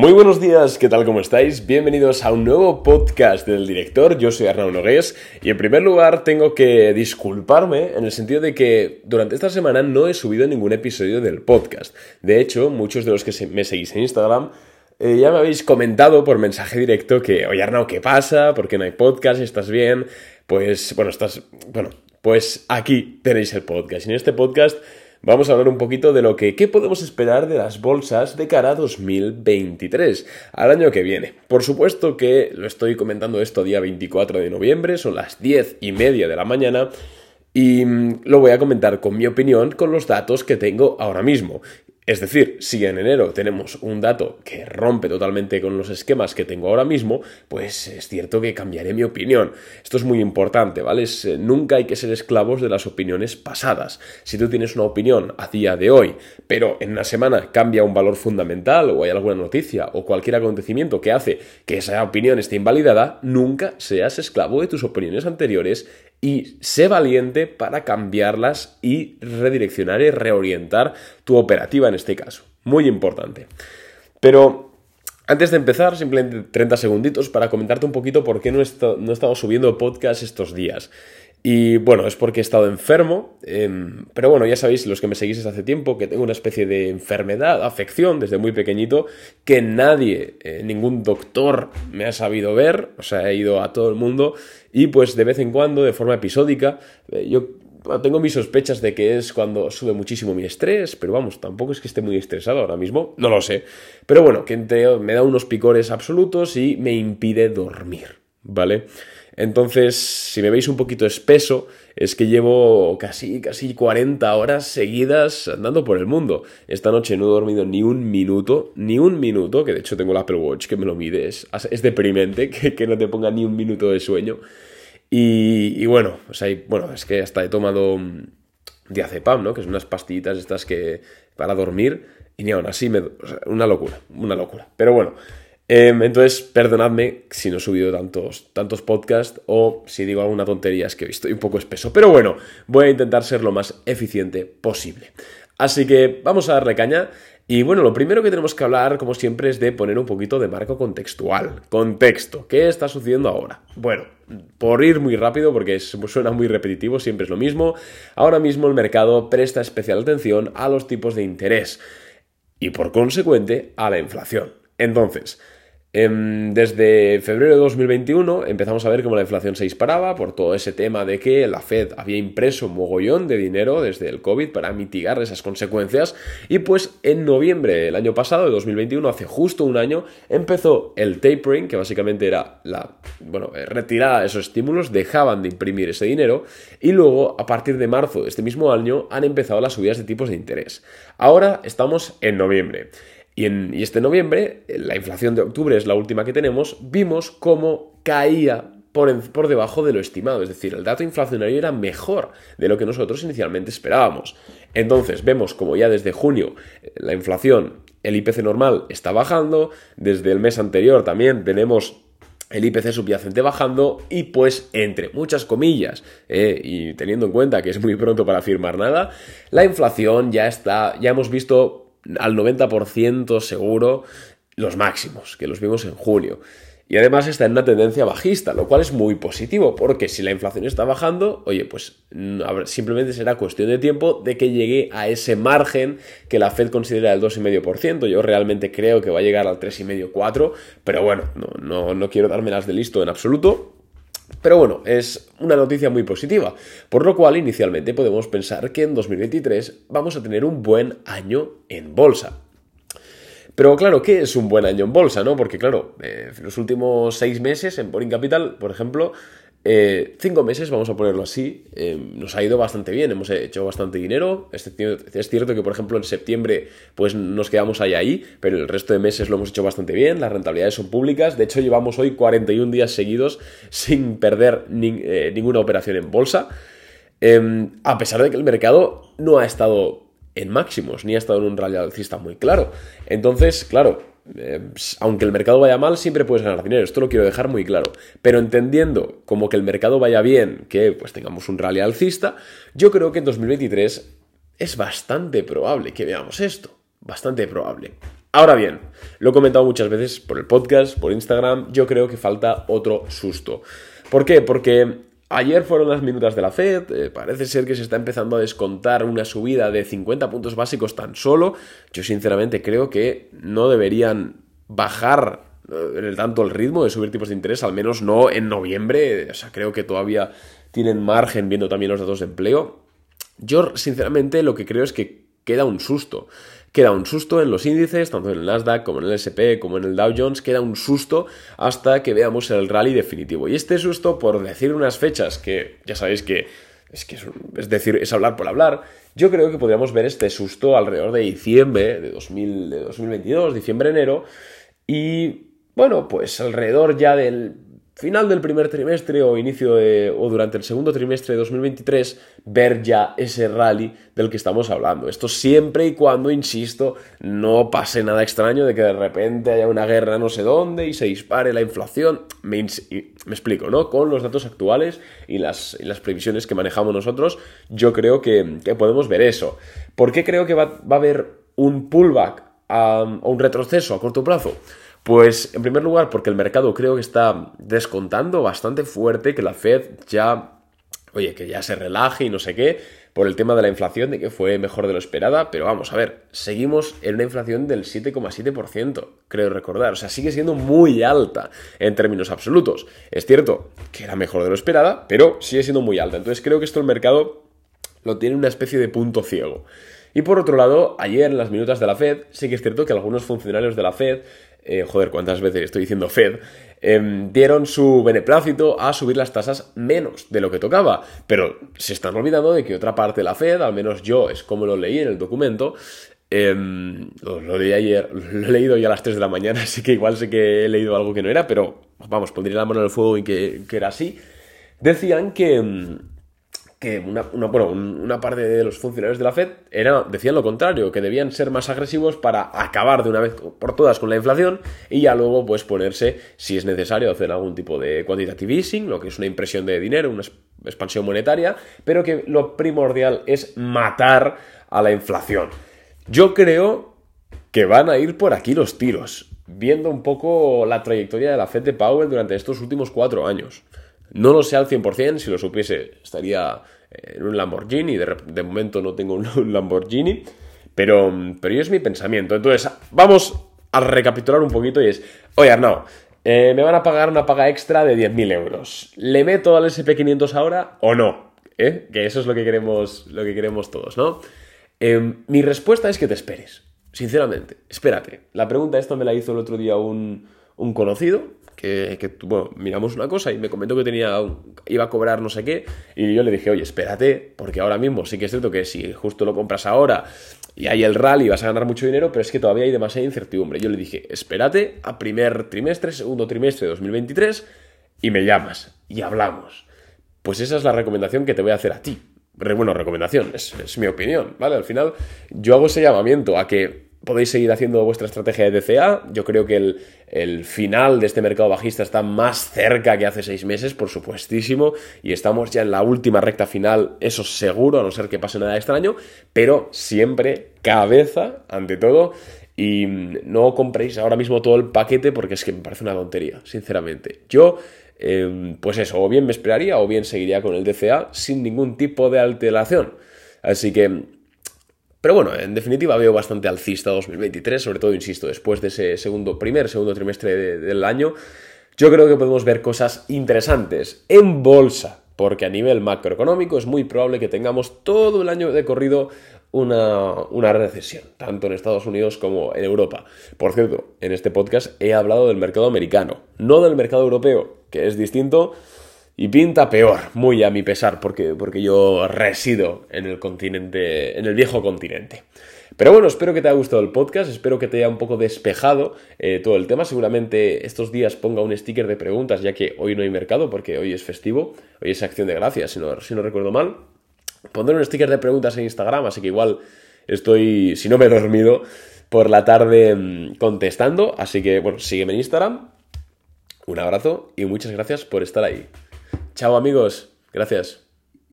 Muy buenos días, ¿qué tal? ¿Cómo estáis? Bienvenidos a un nuevo podcast del director. Yo soy Arnaud Nogués y en primer lugar tengo que disculparme en el sentido de que durante esta semana no he subido ningún episodio del podcast. De hecho, muchos de los que me seguís en Instagram eh, ya me habéis comentado por mensaje directo que, oye Arnaud, ¿qué pasa? ¿Por qué no hay podcast? ¿Estás bien? Pues, bueno, estás, bueno, pues aquí tenéis el podcast. Y en este podcast vamos a hablar un poquito de lo que qué podemos esperar de las bolsas de cara a 2023, al año que viene. Por supuesto que lo estoy comentando esto día 24 de noviembre, son las 10 y media de la mañana. Y mm, lo voy a comentar con mi opinión con los datos que tengo ahora mismo. Es decir, si en enero tenemos un dato que rompe totalmente con los esquemas que tengo ahora mismo, pues es cierto que cambiaré mi opinión. Esto es muy importante, ¿vale? Eh, nunca hay que ser esclavos de las opiniones pasadas. Si tú tienes una opinión a día de hoy, pero en una semana cambia un valor fundamental o hay alguna noticia o cualquier acontecimiento que hace que esa opinión esté invalidada, nunca seas esclavo de tus opiniones anteriores y sé valiente para cambiarlas y redireccionar y reorientar tu operativa en este caso. Muy importante. Pero antes de empezar, simplemente 30 segunditos para comentarte un poquito por qué no he, no estado subiendo podcast estos días. Y bueno, es porque he estado enfermo, em, pero bueno, ya sabéis, los que me seguís desde hace tiempo, que tengo una especie de enfermedad, afección desde muy pequeñito, que nadie, eh, ningún doctor me ha sabido ver, o sea, he ido a todo el mundo y pues de vez en cuando, de forma episódica, eh, yo tengo mis sospechas de que es cuando sube muchísimo mi estrés, pero vamos, tampoco es que esté muy estresado ahora mismo, no lo sé. Pero bueno, que me da unos picores absolutos y me impide dormir, ¿vale? Entonces, si me veis un poquito espeso, es que llevo casi, casi 40 horas seguidas andando por el mundo. Esta noche no he dormido ni un minuto, ni un minuto, que de hecho tengo el Apple Watch que me lo mide, es, deprimente que, no te ponga ni un minuto de sueño. Y, bueno, bueno, es que hasta he tomado diazepam, ¿no? Que son unas pastillitas estas que para dormir y ni aún así me... una locura, una locura. Pero bueno, Em, entonces, perdonadme si no he subido tantos, tantos podcasts o si digo alguna tontería, es que estoy un poco espeso. Pero bueno, voy a intentar ser lo más eficiente posible. Así que vamos a darle caña. Y bueno, lo primero que tenemos que hablar, como siempre, es de poner un poquito de marco contextual. Contexto. ¿Qué está sucediendo ahora? Bueno, por ir muy rápido, porque suena muy repetitivo, siempre es lo mismo. Ahora mismo el mercado presta especial atención a los tipos de interés y por consecuente a la inflación. Entonces, desde febrero de 2021 empezamos a ver cómo la inflación se disparaba por todo ese tema de que la Fed había impreso un mogollón de dinero desde el COVID para mitigar esas consecuencias y pues en noviembre del año pasado, de 2021, hace justo un año, empezó el tapering, que básicamente era la bueno, eh, retirada de esos estímulos, dejaban de imprimir ese dinero y luego a partir de marzo de este mismo año han empezado las subidas de tipos de interés. Ahora estamos en noviembre. Y, este noviembre, la inflación de octubre es la última que tenemos, vimos cómo caía por, por, debajo de lo estimado, es decir, el dato inflacionario era mejor de lo que nosotros inicialmente esperábamos. Entonces, vemos como ya desde junio eh, la inflación, el IPC normal está bajando, desde el mes anterior también tenemos el IPC subyacente bajando y pues entre muchas comillas eh, y teniendo en cuenta que es muy pronto para afirmar nada, la inflación ya está, ya hemos visto al 90% seguro los máximos, que los vimos en junio. Y además está en una tendencia bajista, lo cual es muy positivo, porque si la inflación está bajando, oye, pues mm, simplemente será cuestión de tiempo de que llegue a ese margen que la Fed considera el 2,5%. Yo realmente creo que va a llegar al 3,5-4%, pero bueno, no, no, no quiero darme las de listo en absoluto. Pero bueno, es una noticia muy positiva, por lo cual inicialmente podemos pensar que en 2023 vamos a tener un buen año en bolsa. Pero claro, ¿qué es un buen año en bolsa? ¿no? Porque claro, eh, los últimos seis meses en Boring Capital, por ejemplo, eh, cinco meses, vamos a ponerlo así, eh, nos ha ido bastante bien, hemos hecho bastante dinero. Es, cierto que, por ejemplo, en septiembre pues nos quedamos ahí ahí, pero el resto de meses lo hemos hecho bastante bien, las rentabilidades son públicas. De hecho, llevamos hoy 41 días seguidos sin perder eh, ninguna operación en bolsa, em, a pesar de que el mercado no ha estado en máximos, ni ha estado en un rally alcista muy claro. Entonces, claro, eh, aunque el mercado vaya mal, siempre puedes ganar dinero. Esto lo quiero dejar muy claro. Pero entendiendo como que el mercado vaya bien, que pues tengamos un rally alcista, yo creo que en 2023 es bastante probable que veamos esto. Bastante probable. Ahora bien, lo he comentado muchas veces por el podcast, por Instagram, yo creo que falta otro susto. ¿Por qué? Porque ayer fueron las minutas de la Fed, eh, parece ser que se está empezando a descontar una subida de 50 puntos básicos tan solo. Yo sinceramente creo que no deberían bajar eh, tanto el ritmo de subir tipos de interés, al menos no en noviembre, o sea, creo que todavía tienen margen viendo también los datos de empleo. Yo sinceramente lo que creo es que queda un susto queda un susto en los índices, tanto en el Nasdaq como en el SP, como en el Dow Jones, queda un susto hasta que veamos el rally definitivo. Y este susto, por decir unas fechas que ya sabéis que es, que es, decir, es hablar por hablar, yo creo que podríamos ver este susto alrededor de diciembre de, 2000, de 2022, diciembre-enero, y bueno, pues alrededor ya del final del primer trimestre o inicio de, o durante el segundo trimestre de 2023 ver ya ese rally del que estamos hablando. Esto siempre y cuando, insisto, no pase nada extraño de que de repente haya una guerra no sé dónde y se dispare la inflación. Me, explico, ¿no? Con los datos actuales y las, las previsiones que manejamos nosotros, yo creo que, podemos ver eso. ¿Por qué creo que va, a haber un pullback o un retroceso a corto plazo? Pues en primer lugar porque el mercado creo que está descontando bastante fuerte que la Fed ya, oye, que ya se relaje y no sé qué, por el tema de la inflación, de que fue mejor de lo esperada, pero vamos a ver, seguimos en una inflación del 7,7%, creo recordar, o sea, sigue siendo muy alta en términos absolutos. Es cierto que era mejor de lo esperada, pero sigue siendo muy alta, entonces creo que esto el mercado lo tiene una especie de punto ciego. Y por otro lado, ayer en las minutas de la Fed, sí que es cierto que algunos funcionarios de la Fed eh, joder, cuántas veces estoy diciendo Fed, em, dieron su beneplácito a subir las tasas menos de lo que tocaba. Pero se están olvidando de que otra parte de la Fed, al menos yo es como lo leí en el documento, em, lo, leí ayer, lo he leído ya a las 3 de la mañana, así que igual sé que he leído algo que no era, pero vamos, pondría la mano en el fuego y que, que era así. Decían que em, que una, bueno, una parte de los funcionarios de la Fed era, decían lo contrario, que debían ser más agresivos para acabar de una vez por todas con la inflación y ya luego pues ponerse, si es necesario, hacer algún tipo de quantitative easing, lo que es una impresión de dinero, una expansión monetaria, pero que lo primordial es matar a la inflación. Yo creo que van a ir por aquí los tiros, viendo un poco la trayectoria de la Fed de Powell durante estos últimos cuatro años. No lo sé al 100%, si lo supiese estaría en un Lamborghini, de, de momento no tengo un Lamborghini, pero, pero es mi pensamiento. Entonces, vamos a recapitular un poquito y es, oye Arnau, eh, me van a pagar una paga extra de 10.000 euros. ¿Le meto al SP500 ahora o no? ¿Eh? Que eso es lo que queremos, lo que queremos todos, ¿no? Em, mi respuesta es que te esperes, sinceramente, espérate. La pregunta esta me la hizo el otro día un, un conocido, que, bueno, miramos una cosa y me comentó que tenía, iba a cobrar no sé qué, y yo le dije, oye, espérate, porque ahora mismo sí que es cierto que si justo lo compras ahora y hay el rally vas a ganar mucho dinero, pero es que todavía hay demasiada incertidumbre. Yo le dije, espérate a primer trimestre, segundo trimestre de 2023 y me llamas y hablamos. Pues esa es la recomendación que te voy a hacer a ti. Bueno, recomendación, es, es mi opinión, ¿vale? Al final yo hago ese llamamiento a que podéis seguir haciendo vuestra estrategia de DCA. Yo creo que el, final de este mercado bajista está más cerca que hace seis meses, por supuestísimo, y estamos ya en la última recta final, eso seguro, a no ser que pase nada extraño, pero siempre cabeza ante todo. Y no compréis ahora mismo todo el paquete porque es que me parece una tontería, sinceramente. Yo, em, pues eso, o bien me esperaría o bien seguiría con el DCA sin ningún tipo de alteración. Así que pero bueno, en definitiva veo bastante alcista 2023, sobre todo, insisto, después de ese segundo, primer, segundo trimestre del año, yo creo que podemos ver cosas interesantes en bolsa, porque a nivel macroeconómico es muy probable que tengamos todo el año de corrido una, una, recesión, tanto en Estados Unidos como en Europa. Por cierto, en este podcast he hablado del mercado americano, no del mercado europeo, que es distinto y pinta peor, muy a mi pesar, porque, porque yo resido en el continente, en el viejo continente. Pero bueno, espero que te haya gustado el podcast, espero que te haya un poco despejado eh, todo el tema. Seguramente estos días ponga un sticker de preguntas, ya que hoy no hay mercado, porque hoy es festivo, hoy es acción de gracias, si no, si no recuerdo mal. Pondré un sticker de preguntas en Instagram, así que igual estoy, si no me he dormido, por la tarde mm, contestando. Así que bueno, sígueme en Instagram. Un abrazo y muchas gracias por estar ahí. Chao amigos, gracias.